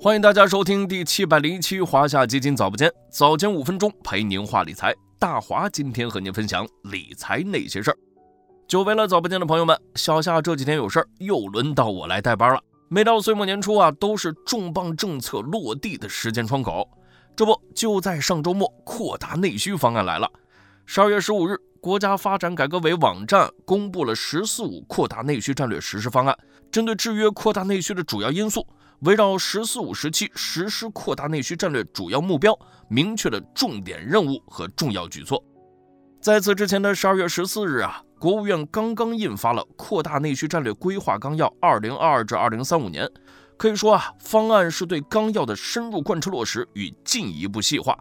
欢迎大家收听第七百零一期华夏基金早不间，早间五分钟陪您话理财。大华今天和您分享理财那些事儿。久违了早不间的朋友们，小夏这几天有事儿，又轮到我来代班了。每到岁末年初啊，都是重磅政策落地的时间窗口。这不，就在上周末，扩大内需方案来了。十二月十五日，国家发展改革委网站公布了“十四五”扩大内需战略实施方案，针对制约扩大内需的主要因素。围绕“十四五”时期实施扩大内需战略主要目标，明确了重点任务和重要举措。在此之前的十二月十四日啊，国务院刚刚印发了《扩大内需战略规划纲要（二零二二至二零三五年）》，可以说啊，方案是对纲要的深入贯彻落实与进一步细化。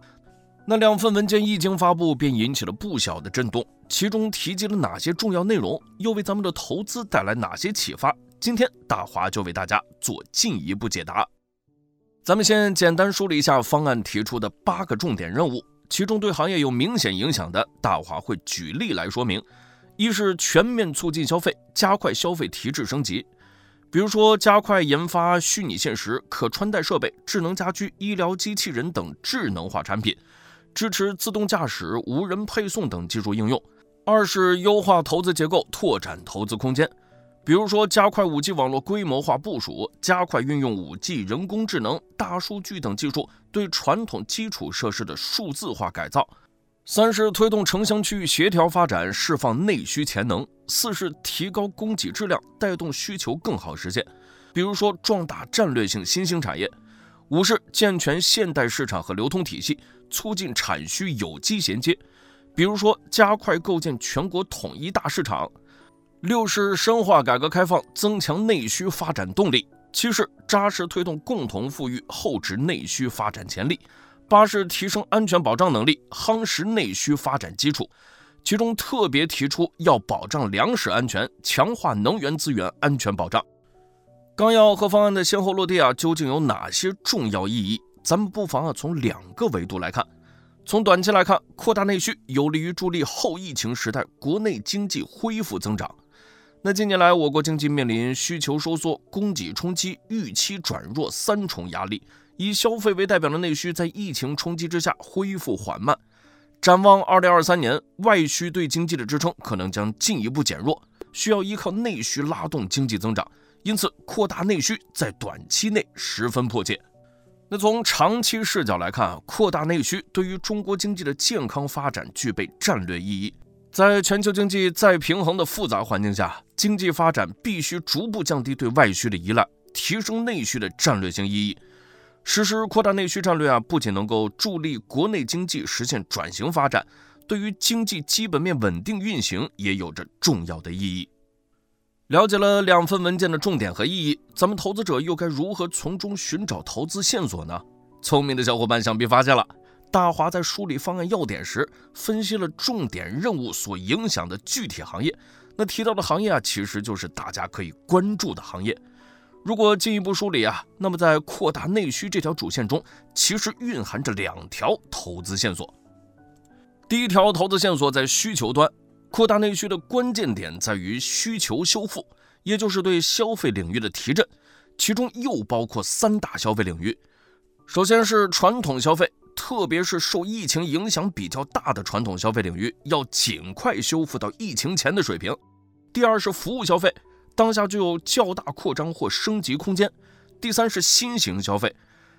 那两份文件一经发布，便引起了不小的震动。其中提及了哪些重要内容，又为咱们的投资带来哪些启发？今天大华就为大家做进一步解答。咱们先简单梳理一下方案提出的八个重点任务，其中对行业有明显影响的，大华会举例来说明。一是全面促进消费，加快消费提质升级，比如说加快研发虚拟现实、可穿戴设备、智能家居、医疗机器人等智能化产品，支持自动驾驶、无人配送等技术应用。二是优化投资结构，拓展投资空间。比如说，加快 5G 网络规模化部署，加快运用 5G、人工智能、大数据等技术对传统基础设施的数字化改造。三是推动城乡区域协调发展，释放内需潜能。四是提高供给质量，带动需求更好实现。比如说，壮大战略性新兴产业。五是健全现代市场和流通体系，促进产需有机衔接。比如说，加快构建全国统一大市场。六是深化改革开放，增强内需发展动力；七是扎实推动共同富裕，厚植内需发展潜力；八是提升安全保障能力，夯实内需发展基础。其中特别提出要保障粮食安全，强化能源资源安全保障。纲要和方案的先后落地啊，究竟有哪些重要意义？咱们不妨啊从两个维度来看。从短期来看，扩大内需有利于助力后疫情时代国内经济恢复增长。那近年来，我国经济面临需求收缩、供给冲击、预期转弱三重压力，以消费为代表的内需在疫情冲击之下恢复缓慢。展望二零二三年，外需对经济的支撑可能将进一步减弱，需要依靠内需拉动经济增长。因此，扩大内需在短期内十分迫切。那从长期视角来看，扩大内需对于中国经济的健康发展具备战略意义。在全球经济再平衡的复杂环境下，经济发展必须逐步降低对外需的依赖，提升内需的战略性意义。实施扩大内需战略啊，不仅能够助力国内经济实现转型发展，对于经济基本面稳定运行也有着重要的意义。了解了两份文件的重点和意义，咱们投资者又该如何从中寻找投资线索呢？聪明的小伙伴想必发现了。大华在梳理方案要点时，分析了重点任务所影响的具体行业。那提到的行业啊，其实就是大家可以关注的行业。如果进一步梳理啊，那么在扩大内需这条主线中，其实蕴含着两条投资线索。第一条投资线索在需求端，扩大内需的关键点在于需求修复，也就是对消费领域的提振。其中又包括三大消费领域，首先是传统消费。特别是受疫情影响比较大的传统消费领域，要尽快修复到疫情前的水平。第二是服务消费，当下就有较大扩张或升级空间。第三是新型消费，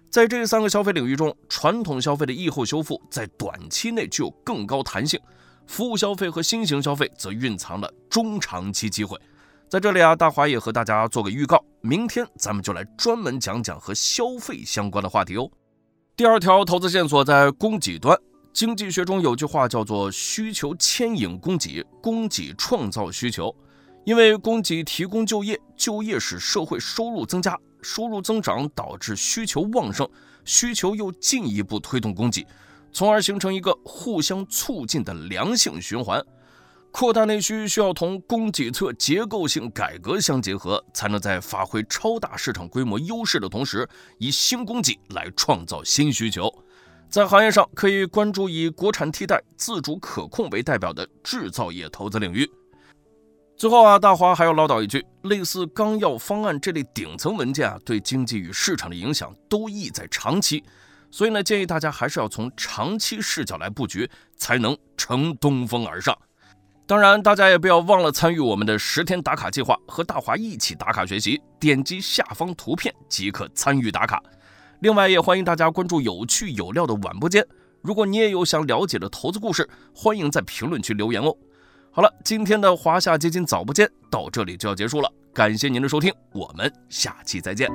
在这三个消费领域中，传统消费的疫后修复在短期内具有更高弹性，服务消费和新型消费则蕴藏了中长期机会。在这里啊，大华也和大家做个预告，明天咱们就来专门讲讲和消费相关的话题哦。第二条投资线索在供给端。经济学中有句话叫做“需求牵引供给，供给创造需求”。因为供给提供就业，就业使社会收入增加，收入增长导致需求旺盛，需求又进一步推动供给，从而形成一个互相促进的良性循环。扩大内需需要同供给侧结构性改革相结合，才能在发挥超大市场规模优势的同时，以新供给来创造新需求。在行业上，可以关注以国产替代、自主可控为代表的制造业投资领域。最后啊，大华还要唠叨一句：类似纲要、方案这类顶层文件啊，对经济与市场的影响都意在长期，所以呢，建议大家还是要从长期视角来布局，才能乘东风而上。当然，大家也不要忘了参与我们的十天打卡计划，和大华一起打卡学习。点击下方图片即可参与打卡。另外，也欢迎大家关注有趣有料的晚播间。如果你也有想了解的投资故事，欢迎在评论区留言哦。好了，今天的华夏基金早播间到这里就要结束了，感谢您的收听，我们下期再见。